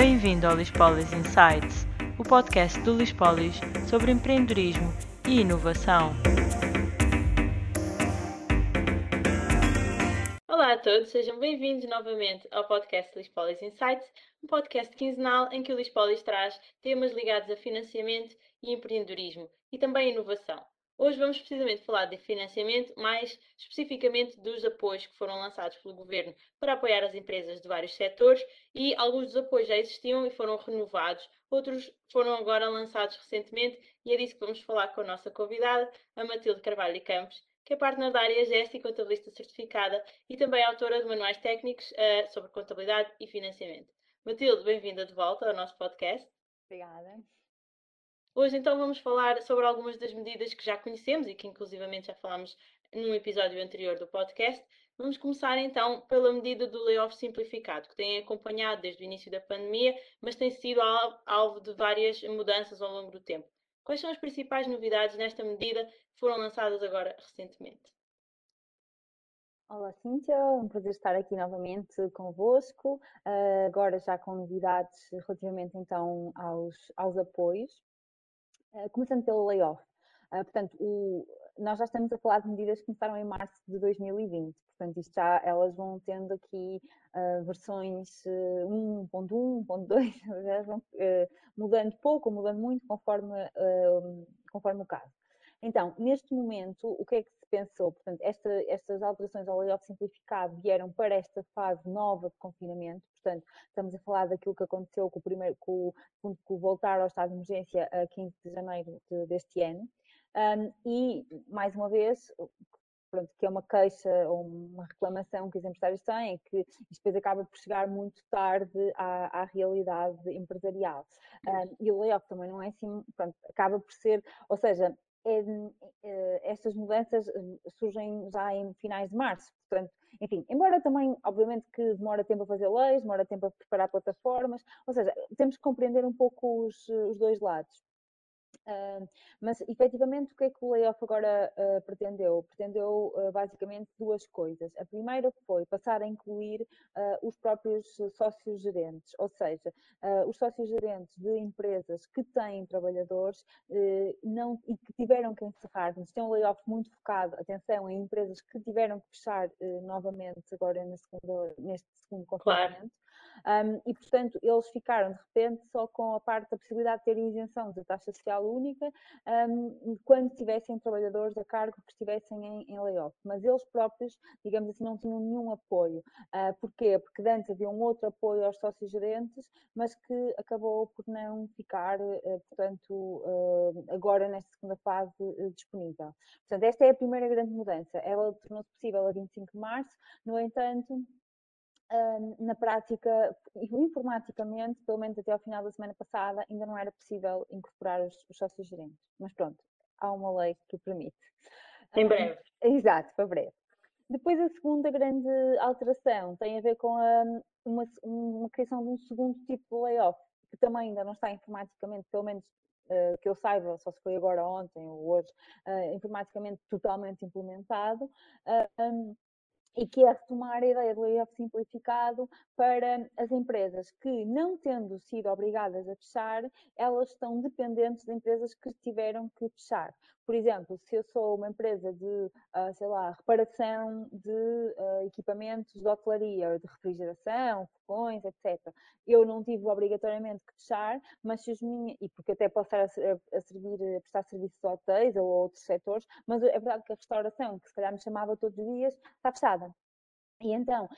Bem-vindo ao Lispolis Insights, o podcast do Lispolis sobre empreendedorismo e inovação. Olá a todos, sejam bem-vindos novamente ao podcast Lispolis Insights, um podcast quinzenal em que o Lispolis traz temas ligados a financiamento e empreendedorismo e também inovação. Hoje vamos precisamente falar de financiamento, mais especificamente dos apoios que foram lançados pelo Governo para apoiar as empresas de vários setores e alguns dos apoios já existiam e foram renovados, outros foram agora lançados recentemente e é disso que vamos falar com a nossa convidada, a Matilde Carvalho Campos, que é partner da área GES e contabilista certificada e também autora de manuais técnicos uh, sobre contabilidade e financiamento. Matilde, bem-vinda de volta ao nosso podcast. Obrigada. Hoje então vamos falar sobre algumas das medidas que já conhecemos e que inclusivamente já falámos num episódio anterior do podcast. Vamos começar então pela medida do layoff simplificado, que tem acompanhado desde o início da pandemia, mas tem sido alvo de várias mudanças ao longo do tempo. Quais são as principais novidades nesta medida que foram lançadas agora recentemente? Olá, Cíntia, um prazer estar aqui novamente convosco, uh, agora já com novidades relativamente então aos, aos apoios. Eh, começando pelo layoff. Uh, portanto, o, nós já estamos a falar de medidas que começaram em março de 2020, portanto, isto já, elas vão tendo aqui uh, versões uh, 1.1, 1.2, já vão mudando pouco ou mudando muito conforme, conforme o caso. Então, neste momento, o que é que se pensou? Portanto, esta, estas alterações ao layoff simplificado vieram para esta fase nova de confinamento, portanto, estamos a falar daquilo que aconteceu com o primeiro, com, com, com voltar ao estado de emergência a 15 de janeiro de, deste ano. Um, e, mais uma vez, pronto, que é uma queixa ou uma reclamação que os empresários têm, que isto depois acaba por chegar muito tarde à, à realidade empresarial. Um, e o layoff também não é assim, pronto, acaba por ser, ou seja, é, é, estas mudanças hum, surgem já em finais de março. Portanto, enfim, embora também, obviamente, que demora tempo a fazer leis, demora tempo a preparar plataformas, ou seja, temos que compreender um pouco os, os dois lados. Uh, mas efetivamente o que é que o layoff agora uh, pretendeu? Pretendeu uh, basicamente duas coisas. A primeira foi passar a incluir os próprios sócios gerentes, ou seja, os sócios gerentes de empresas que têm trabalhadores não, e que tiveram que encerrar, mas tem um layoff muito focado, atenção, em empresas que tiveram que fechar novamente agora neste segundo, neste segundo confinamento. Claro um, e, portanto, eles ficaram de repente só com a parte da possibilidade de ter isenção da taxa social única um, quando tivessem trabalhadores a cargo que estivessem em, em layoff. Mas eles próprios, digamos assim, não tinham nenhum apoio. Uh, porquê? Porque antes havia um outro apoio aos sócios gerentes, mas que acabou por não ficar, uh, portanto, uh, agora nesta segunda fase disponível. Portanto, esta é a primeira grande mudança. Ela tornou-se possível a 25 de março, no entanto, na prática, informaticamente, pelo menos até ao final da semana passada, ainda não era possível incorporar os, os sócios gerentes. Mas pronto, há uma lei que o permite. Em breve. exato, para breve. Depois, a segunda grande alteração tem a ver com a, uma, uma criação de um segundo tipo de layoff, que também ainda não está informaticamente, pelo menos Uh, que eu saiba, só se foi agora ontem ou hoje, uh, informaticamente totalmente implementado. Uh, um, e que é retomar a ideia do layoff simplificado para as empresas que, não tendo sido obrigadas a fechar, elas estão dependentes de empresas que tiveram que fechar. Por exemplo, se eu sou uma empresa de, uh, sei lá, reparação de uh, equipamentos de hotelaria, de refrigeração, fogões, etc. Eu não tive obrigatoriamente que fechar, mas se os minhas, e porque até posso estar a, a, servir, a prestar serviços a hotéis ou a outros setores, mas é verdade que a restauração, que se calhar me chamava todos os dias, está fechada. E então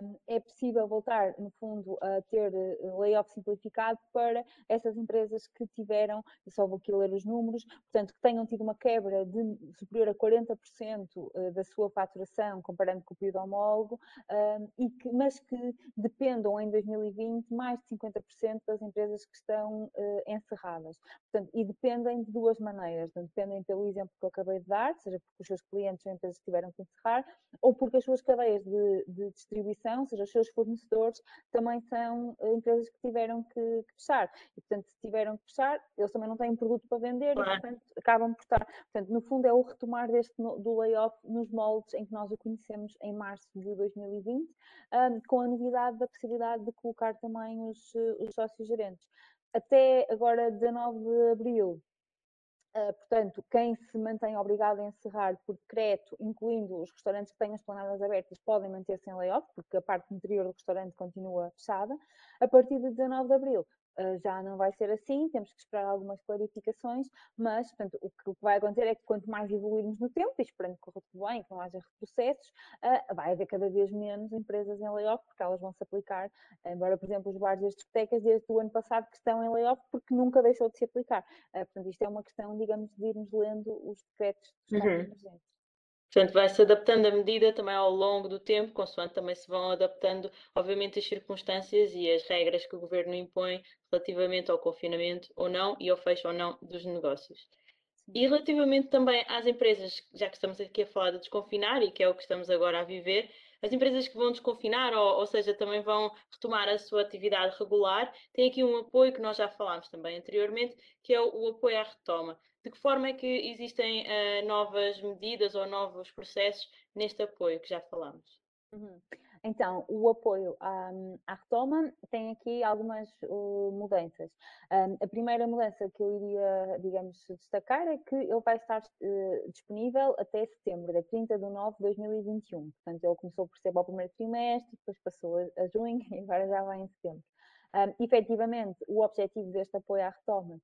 um, é possível voltar, no fundo, a ter uh, layoff simplificado para essas empresas que tiveram, só vou aqui ler os números, portanto, que tenham tido uma quebra de superior a 40% uh, da sua faturação, comparando com o período homólogo, um, e que, mas que dependam em 2020 mais de 50% das empresas que estão uh, encerradas. Portanto, e dependem de duas maneiras. Dependem pelo exemplo que eu acabei de dar, seja porque os seus clientes ou empresas tiveram que encerrar, ou porque as suas cadeias de de, de, distribuição, ou seja, os seus fornecedores também são uh, empresas que tiveram que, que, fechar. E, portanto, se tiveram que fechar, eles também não têm produto para vender claro. e, portanto, acabam por estar. Portanto, no fundo, é o retomar deste, do layoff nos moldes em que nós o conhecemos em março de 2020, um, com a novidade da possibilidade de colocar também os, os sócios gerentes. Até agora, 19 de abril, portanto, quem se mantém obrigado a encerrar por decreto, incluindo os restaurantes que tenham as planadas abertas, podem manter-se em layoff, porque a parte interior do restaurante continua fechada. A partir de 19 de abril, já não vai ser assim, temos que esperar algumas clarificações, mas portanto, o, que, que, vai acontecer é que quanto mais evoluirmos no tempo, e esperando que corra tudo bem, que não haja retrocessos, uh, vai haver cada vez menos empresas em layoff, porque elas vão se aplicar, embora, por exemplo, os bares e as discotecas desde o ano passado que estão em layoff, porque nunca deixou de se aplicar. Uh, portanto, isto é uma questão, digamos, de irmos lendo os decretos de estado uhum. Portanto, vai-se adaptando a medida também ao longo do tempo, consoante também se vão adaptando, obviamente, as circunstâncias e as regras que o governo impõe relativamente ao confinamento ou não e ao fecho ou não dos negócios. E relativamente também às empresas, já que estamos aqui a falar de desconfinar e que é o que estamos agora a viver, as empresas que vão desconfinar, ou, ou seja, também vão retomar a sua atividade regular, têm aqui um apoio que nós já falámos também anteriormente, que é o, o apoio à retoma. De que forma é que existem uh, novas medidas ou novos processos neste apoio que já falamos? Uhum. Então, o apoio à, à, retoma tem aqui algumas uh, mudanças. Um, a primeira mudança que eu iria, digamos, destacar é que ele vai estar uh, disponível até setembro, dia 30 de nove de 2021. Portanto, ele começou por ser para o primeiro trimestre, depois passou a, a junho e agora já vai em setembro. Um, efetivamente, o objetivo deste apoio à retoma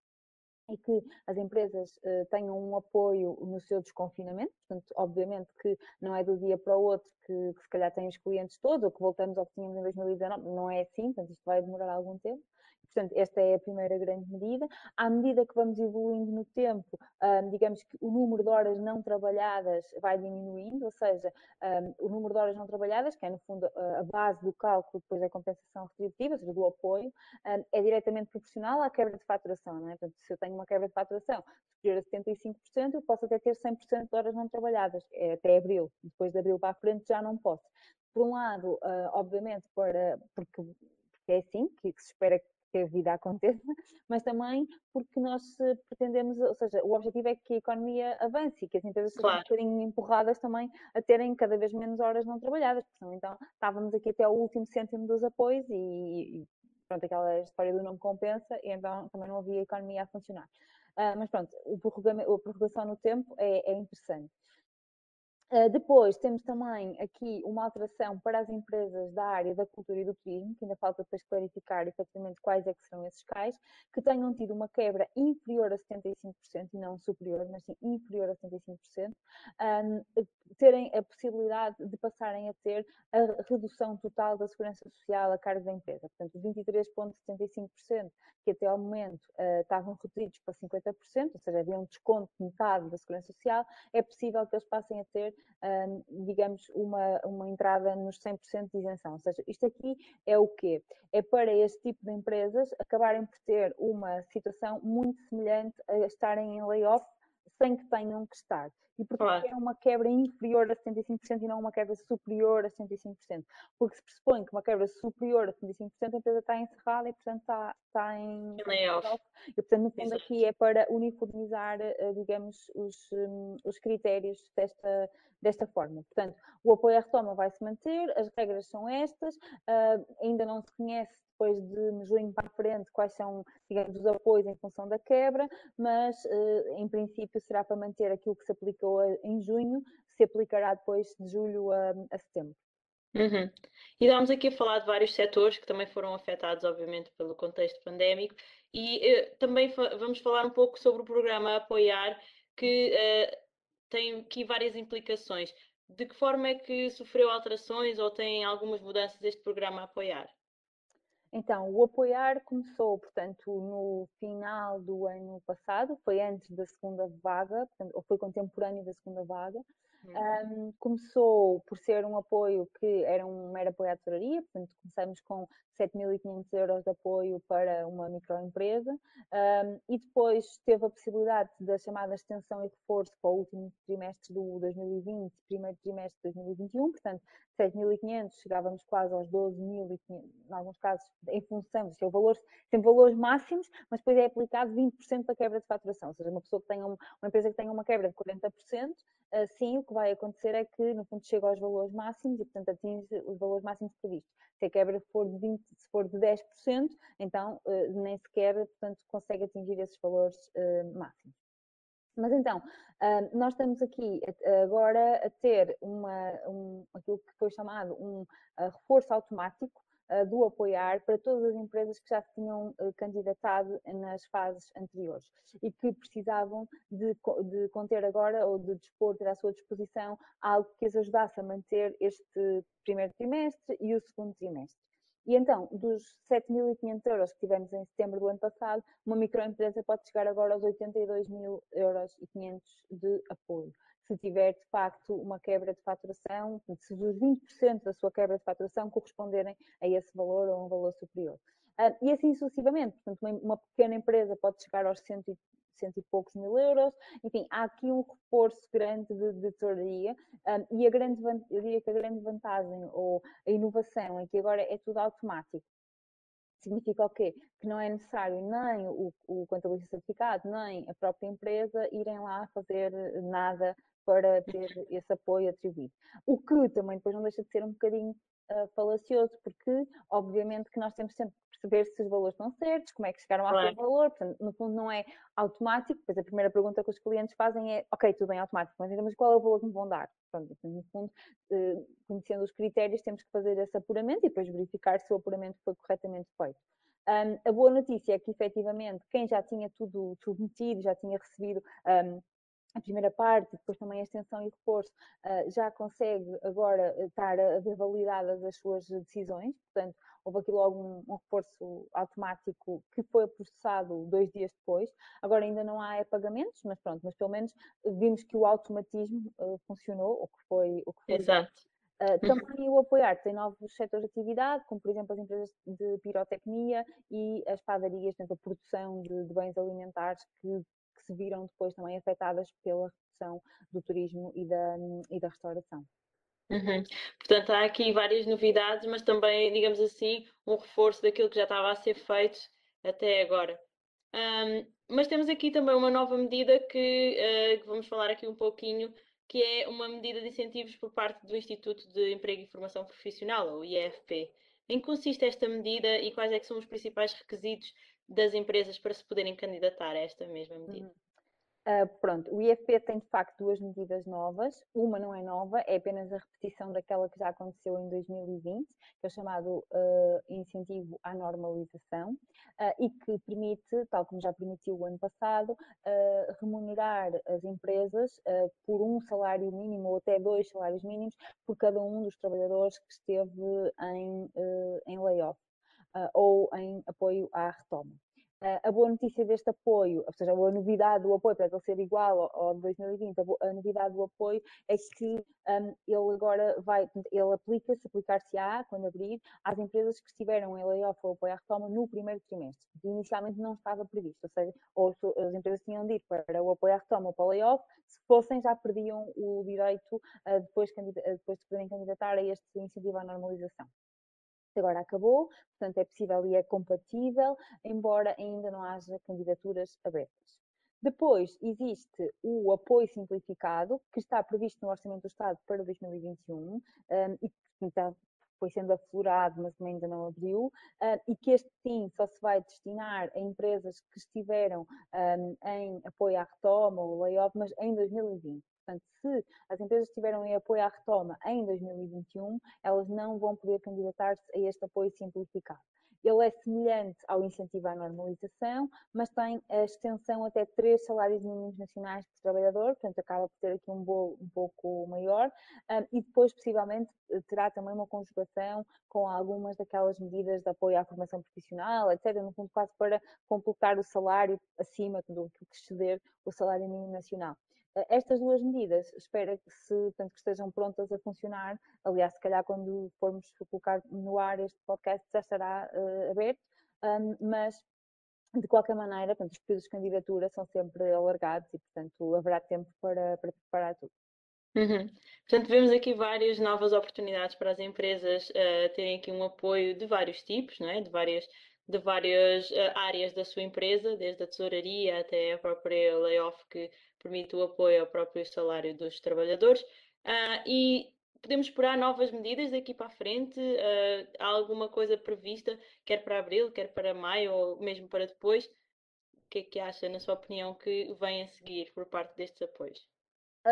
e que as empresas uh, tenham um apoio no seu desconfinamento, portanto, obviamente que não é do dia para o outro que, que se calhar têm os clientes todos, ou que voltamos ao que tínhamos em 2019, não é assim, portanto, isto vai demorar algum tempo. Portanto, esta é a primeira grande medida. À medida que vamos evoluindo no tempo, um, digamos que o número de horas não trabalhadas vai diminuindo, ou seja, um, o número de horas não trabalhadas, que é no fundo a base do cálculo depois da compensação retributiva, ou seja, do apoio, um, é diretamente proporcional à quebra de faturação. Não é? Portanto, se eu tenho uma quebra de faturação superior a 75%, eu posso até ter 100% de horas não trabalhadas, é até abril. Depois de abril para a frente já não posso. Por um lado, obviamente, para, porque, é assim que, que se espera que a vida aconteça, mas também porque nós pretendemos, ou seja, o objetivo é que a economia avance e que as empresas sejam claro. um bocadinho empurradas também a terem cada vez menos horas não trabalhadas, porque então estávamos aqui até o último cêntimo dos apoios e, e pronto, aquela história do não compensa e então também não havia economia a funcionar. Uh, mas pronto, a prorrogação no tempo é, é interessante. Uh, depois temos também aqui uma alteração para as empresas da área da cultura e do turismo, que ainda falta depois clarificar efetivamente quais é que serão esses cais, que tenham tido uma quebra inferior a 75%, e não superior, mas sim inferior a 75%, um, terem a possibilidade de passarem a ter a redução total da segurança social a cargo da empresa. Portanto, 23,75% que até ao momento uh, estavam reduzidos para 50%, ou seja, havia um desconto de metade da segurança social, é possível que eles passem a ter digamos, uma, uma entrada nos 100% de isenção. Ou seja, isto aqui é o quê? É para este tipo de empresas acabarem por ter uma situação muito semelhante a estarem em layoff sem que tenham que estar. E porque claro. é uma quebra inferior a 75% e não uma quebra superior a 75%. Porque se pressupõe que uma quebra superior a 75% a empresa está encerrada e, portanto, está, está em layoff. E, portanto, no fundo, aqui é para uniformizar, eh, digamos, os, hum, os critérios desta, desta forma. Portanto, o apoio à retoma vai se manter, as regras são estas, uh, ainda não se conhece depois de junho para a frente quais são, digamos, os apoios em função da quebra, mas uh, em princípio será para manter aquilo que se aplicou em junho, se aplicará depois de julho a, a setembro. Uhum. E estamos aqui a falar de vários setores que também foram afetados, obviamente, pelo contexto pandémico, e uh, também fa vamos falar um pouco sobre o programa Apoiar, que uh, tem aqui várias implicações. De que forma é que sofreu alterações ou tem algumas mudanças este programa Apoiar? Então, o apoiar começou, portanto, no final do ano passado, foi antes da segunda vaga, portanto, ou foi contemporâneo da segunda vaga, Um, começou por ser um apoio que era um mero apoio à tesouraria, portanto começamos com 7.500 euros de apoio para uma microempresa um, e depois teve a possibilidade da chamada extensão e reforço para o último trimestre do 2020, primeiro trimestre de 2021, portanto 7.500 chegávamos quase aos 12.500, em alguns casos em função, são valores, sempre valores máximos, mas depois é aplicado 20% da quebra de faturação, ou seja, uma pessoa que tenha, uma empresa que tenha uma quebra de 40%, assim o que vai acontecer é que no fundo chega aos valores máximos e portanto atinge os valores máximos previstos. Se a quebra for de 20, se for de 10%, então uh, nem sequer portanto, consegue atingir esses valores uh, máximos. Mas então, uh, nós estamos aqui agora a ter uma, um, aquilo que foi chamado um reforço automático do apoiar para todas as empresas que já se tinham candidatado nas fases anteriores e que precisavam de, de conter agora ou de dispor, ter à sua disposição algo que as ajudasse a manter este primeiro trimestre e o segundo trimestre. E então, dos 7.500 euros que tivemos em setembro do ano passado, uma microempresa pode chegar agora aos 82 mil euros 500 de apoio se tiver de facto uma quebra de faturação, se os 20% da sua quebra de faturação corresponderem a esse valor ou a um valor superior. Uh, e assim sucessivamente, portanto, uma, uma, pequena empresa pode chegar aos cento e, cento e poucos mil euros, enfim, há aqui um reforço grande de, de tesouraria um, e a grande, eu diria que a grande vantagem ou a inovação é que agora é tudo automático. Significa o quê? Que não é necessário nem o, o contabilista certificado, nem a própria empresa irem lá fazer nada para ter esse apoio atribuído. O que também depois não deixa de ser um bocadinho uh, falacioso, porque obviamente que nós temos sempre que perceber se os valores estão certos, como é que chegaram àquele valor, portanto, no fundo não é automático, pois a primeira pergunta que os clientes fazem é, ok, tudo bem automático, mas, mas qual é o valor que me vão dar? Portanto, no fundo, uh, conhecendo os critérios, temos que fazer esse apuramento e depois verificar se o apuramento foi corretamente feito. Um, a boa notícia é que, efetivamente, quem já tinha tudo submetido, já tinha recebido um, a primeira parte, depois também a extensão e reforço, uh, já consegue agora estar a ver validadas as suas decisões, portanto, houve aqui logo um, um, reforço automático que foi processado dois dias depois. Agora ainda não há pagamentos, mas pronto, mas pelo menos vimos que o automatismo uh, funcionou, o que foi. O que foi Exato. Uh, também o apoiar tem novos setores de atividade, como por exemplo as empresas de pirotecnia e as padarias, portanto, a produção de, de bens alimentares que se viram depois também afetadas pela redução do turismo e da, e da restauração. Uhum. Portanto, há aqui várias novidades, mas também, digamos assim, um reforço daquilo que já estava a ser feito até agora. Um, mas temos aqui também uma nova medida que, uh, que, vamos falar aqui um pouquinho, que é uma medida de incentivos por parte do Instituto de Emprego e Formação Profissional, o IFP. Em que consiste esta medida e quais é são os principais requisitos das empresas para se poderem candidatar a esta mesma medida? Uhum. Uh, pronto, o IFP tem de facto duas medidas novas. Uma não é nova, é apenas a repetição daquela que já aconteceu em 2020, que é o chamado uh, incentivo à normalização, uh, e que permite, tal como já permitiu o ano passado, remunerar as empresas por um salário mínimo ou até dois salários mínimos por cada um dos trabalhadores que esteve em, em layoff ou em apoio à retoma. Uh, a boa notícia deste apoio, ou seja, a boa novidade do apoio, para ele ser igual ao, de 2020, a, a, novidade do apoio é que um, ele agora vai, ele aplica-se, aplicar-se-á, quando abrir, às empresas que estiveram em layoff ou apoio à retoma no primeiro trimestre, que inicialmente não estava previsto, ou seja, ou as empresas tinham de ir para o apoio à retoma ou para o layoff, se fossem já perdiam o direito uh, depois, depois de poderem candidatar a este incentivo à normalização agora acabou, portanto é possível e é compatível, embora ainda não haja candidaturas abertas. Depois existe o apoio simplificado, que está previsto no Orçamento do Estado para 2021 um, e está, foi sendo aflorado, mas ainda não abriu, uh, e que este sim só se vai destinar a empresas que estiveram um, em apoio à retoma ou layoff, mas em 2020. Portanto, se as empresas tiveram em apoio à retoma em 2021, elas não vão poder candidatar-se a este apoio simplificado. Ele é semelhante ao incentivo à normalização, mas tem a extensão até três salários mínimos nacionais por trabalhador, portanto acaba por ter aqui um bolo um pouco maior, um, e depois possivelmente terá também uma conjugação com algumas daquelas medidas de apoio à formação profissional, etc., no fundo quase para completar o salário acima do que exceder o salário mínimo nacional. Estas duas medidas, espero que, se, portanto, que estejam prontas a funcionar. Aliás, se calhar quando formos colocar no ar este podcast já estará uh, aberto, um, mas de qualquer maneira, portanto, os períodos de candidatura são sempre alargados e, portanto, haverá tempo para, para preparar tudo. Uhum. Portanto, vemos aqui várias novas oportunidades para as empresas uh, terem aqui um apoio de vários tipos, não é? de várias, de várias uh, áreas da sua empresa, desde a tesouraria até a própria layoff que permite o apoio ao próprio salário dos trabalhadores. Uh, e podemos esperar novas medidas daqui para a frente? Uh, há alguma coisa prevista, quer para abril, quer para maio ou mesmo para depois? O que é que acha, na sua opinião, que vem a seguir por parte destes apoios?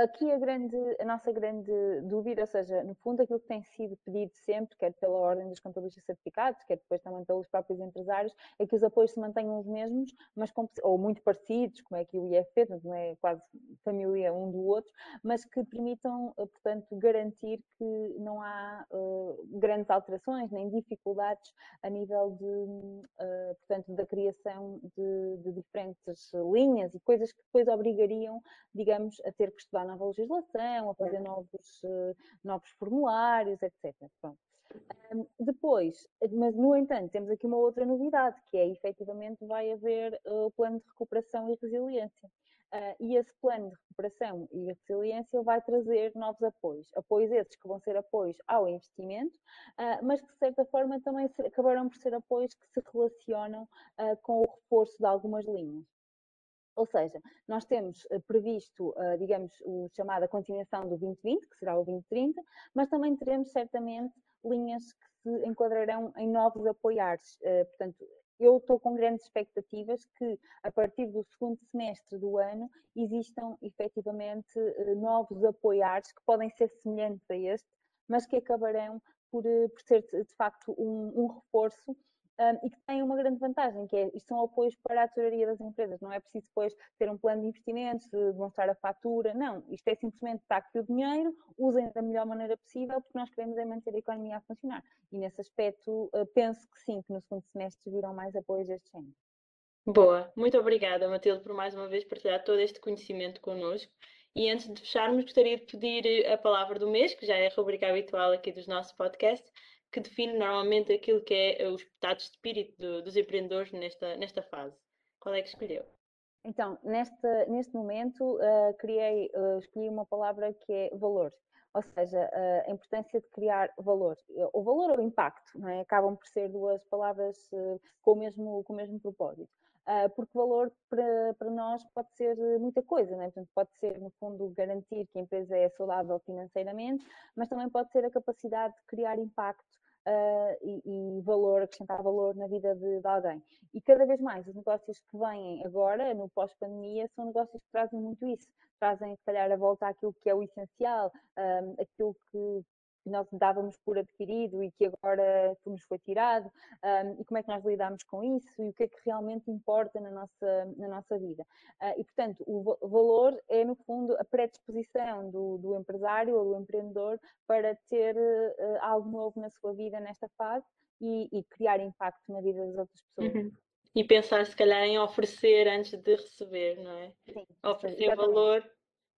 Aqui a, grande, a nossa grande dúvida, ou seja, no fundo aquilo que tem sido pedido sempre, quer pela ordem dos contabilistas certificados, quer depois também pelos próprios empresários, é que os apoios se mantenham os mesmos, mas com, ou muito parecidos, como é que o IFP, não é quase família um do outro, mas que permitam, eh, portanto, garantir que não há uh, grandes alterações nem dificuldades a nível de, uh, portanto, da criação de, de diferentes linhas e coisas que depois obrigariam, digamos, a ter que estudar nova legislação, a fazer novos, eh, novos formulários, etc. Pronto. Um, depois, mas no entanto, temos aqui uma outra novidade, que é efetivamente vai haver uh, o plano de recuperação e resiliência. Uh, e esse plano de recuperação e resiliência vai trazer novos apoios. Apoios esses que vão ser apoios ao investimento, uh, mas que de certa forma também acabarão por ser apoios que se relacionam com o reforço de algumas linhas. Ou seja, nós temos eh, previsto, eh, digamos, o chamada continuação do 2020, que será o 2030, mas também teremos certamente linhas que se enquadrarão em novos apoiares. Eh, portanto, eu estou com grandes expectativas que, a partir do segundo semestre do ano, existam efetivamente novos apoiares que podem ser semelhantes a este, mas que acabarão por, por ser de facto um, um reforço um, e que têm uma grande vantagem, que é isto são apoios para a tesouraria das empresas, não é preciso depois ter um plano de investimentos, demonstrar a fatura, não, isto é simplesmente está aqui o dinheiro, usem da melhor maneira possível, porque nós queremos é manter a economia a funcionar. E nesse aspecto, uh, penso que sim, que no segundo semestre virão mais apoios deste género. Boa, muito obrigada, Matilde, por mais uma vez partilhar todo este conhecimento connosco. E antes de fecharmos, gostaria de pedir a palavra do mês, que já é a rubrica habitual aqui dos nossos podcasts, que define normalmente aquilo que é eh, os estados de espírito do, dos empreendedores nesta, nesta fase. Qual é que escolheu? Então, neste, neste momento, uh, criei, uh, escolhi uma palavra que é valor. Ou seja, uh, a importância de criar valor. O valor ou o impacto, não é? Acabam por ser duas palavras com, o mesmo, com o mesmo propósito. Porque valor para, para nós pode ser muita coisa, não é? Portanto, pode ser, no fundo, garantir que a empresa é saudável financeiramente, mas também pode ser a capacidade de criar impacto uh, e, e, valor, acrescentar valor na vida de, de, alguém. E cada vez mais os negócios que vêm agora, no pós-pandemia, são negócios que trazem muito isso. Trazem, se calhar, a volta àquilo que é o essencial, um, ah, aquilo que, que nós dávamos por adquirido e que agora nos foi tirado, um, e como é que nós lidamos com isso e o que é que realmente importa na nossa, na nossa vida. Uh, e, portanto, o valor é, no fundo, a predisposição do, do empresário ou do empreendedor para ter uh, algo novo na sua vida nesta fase e, e, criar impacto na vida das outras pessoas. Uhum. E pensar, se calhar, em oferecer antes de receber, não é? Sim, oferecer exatamente. valor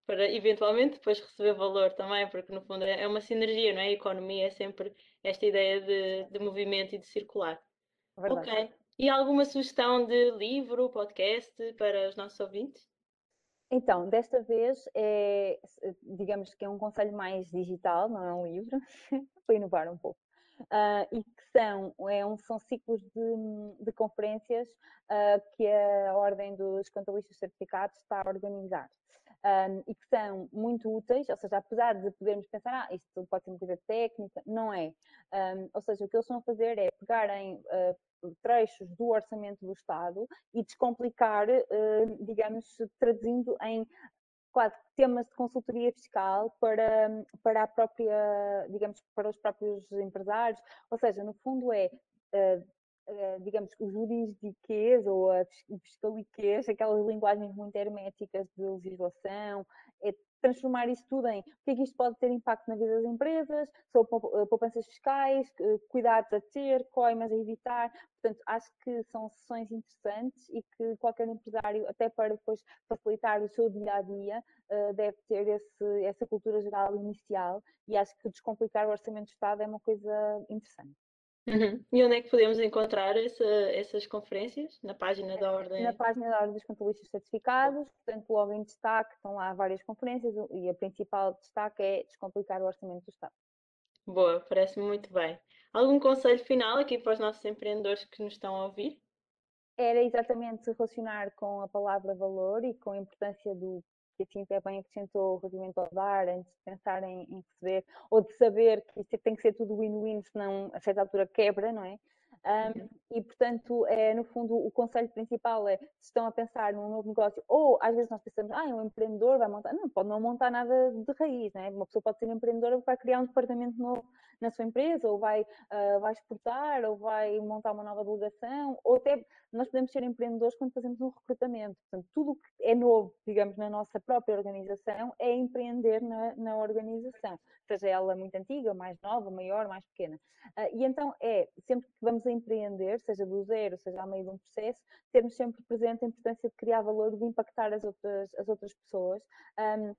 para eventualmente depois receber valor também, porque no fundo é, é uma sinergia, não é? A economia é sempre esta ideia de, de movimento e de circular. Verdade. Ok. E alguma sugestão de livro, podcast para os nossos ouvintes? Então, desta vez é, digamos que é um conselho mais digital, não é um livro, para inovar um pouco. Uh, e que são, é um, são ciclos de, de conferências uh, que a Ordem dos Contabilistas Certificados está a organizar um, e que são muito úteis, ou seja, apesar de podermos pensar, ah, isto pode ser uma coisa técnica, não é. Um, ou seja, o que eles a fazer é pegarem uh, trechos do orçamento do Estado e descomplicar, uh, digamos, traduzindo em quase temas de consultoria fiscal para, para a própria, digamos, para os próprios empresários, ou seja, no fundo é uh, uh, digamos, o juridiquês ou a fiscaliquez, aquelas linguagens muito herméticas de legislação, é transformar isso tudo em o que é que isto pode ter impacto na vida das empresas, sobre eh, poupanças fiscais, cuidados a ter, coimas a evitar. Portanto, acho que são sessões interessantes e que qualquer empresário, até para depois facilitar o seu dia a dia, eh, deve ter esse, essa cultura geral inicial e acho que descomplicar o orçamento do Estado é uma coisa interessante. Uhum. E onde é que podemos encontrar essa, essas conferências? Na página da Ordem? Na página da Ordem dos Contabilistas Certificados, portanto, logo em destaque estão lá várias conferências e a principal destaque é descomplicar o orçamento do Estado. Boa, parece-me muito bem. Algum conselho final aqui para os nossos empreendedores que nos estão a ouvir? Era exatamente relacionar com a palavra valor e com a importância do que assim até bem acrescentou relativamente ao dar, antes de pensar em, em receber, ou de saber que isto tem que ser tudo win-win, senão a certa altura quebra, não é? Um, e, portanto, é, no fundo, o conselho principal é se estão a pensar num novo negócio, ou às vezes nós pensamos, ah, um empreendedor vai montar. Não, pode não montar nada de raiz, né? uma pessoa pode ser empreendedora vai criar um departamento novo na sua empresa, ou vai, uh, vai exportar, ou vai montar uma nova delegação, ou até nós podemos ser empreendedores quando fazemos um recrutamento. Portanto, tudo o que é novo, digamos, na nossa própria organização é empreender na, na organização, seja ela muito antiga, mais nova, maior, mais pequena. Uh, e então é, sempre que vamos a empreender, seja do zero, seja ao meio de um processo, termos sempre presente a importância de criar valor de impactar as outras, as outras pessoas. Um,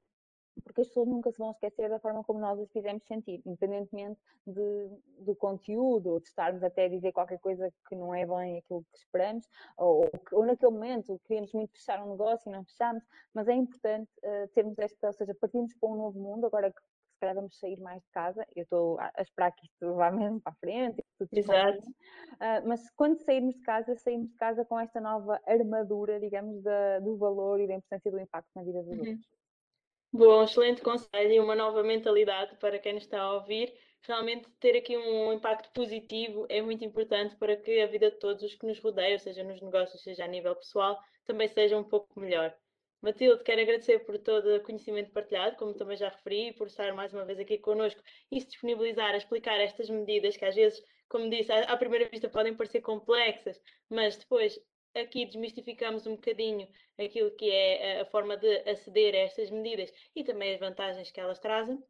porque as pessoas nunca se vão esquecer da forma como nós as fizemos sentir, independentemente de, do conteúdo, ou de estarmos até a dizer qualquer coisa que não é bem aquilo que esperamos, ou, ou naquele momento queríamos muito fechar um negócio e não fechamos, mas é importante uh, termos esta, ou seja, partimos para um novo mundo, agora que se calhar vamos sair mais de casa, eu estou a, esperar que isto vá mesmo para a frente, Exato. Uh, mas quando sairmos de casa, saímos de casa com esta nova armadura, digamos, da, do valor e da importância do impacto na vida dos uhum. outros. Bom, excelente conselho e uma nova mentalidade para quem nos está a ouvir. Realmente ter aqui um impacto positivo é muito importante para que a vida de todos os que nos rodeiam, seja nos negócios, seja a nível pessoal, também seja um pouco melhor. Matilde, quero agradecer por todo o conhecimento partilhado, como também já referi, e por estar mais uma vez aqui connosco e se disponibilizar a explicar estas medidas que às vezes, como disse, à primeira vista podem parecer complexas, mas depois aqui desmistificamos um bocadinho aquilo que é a forma de aceder a estas medidas e também as vantagens que elas trazem.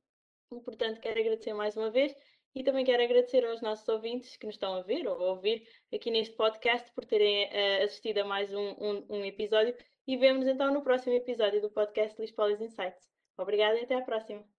E, portanto, quero agradecer mais uma vez e também quero agradecer aos nossos ouvintes que nos estão a ver ou a ouvir aqui neste podcast por terem uh, assistido a mais um, um, um episódio e vemos então no próximo episódio do podcast Lispolis Insights. Obrigada e até à próxima.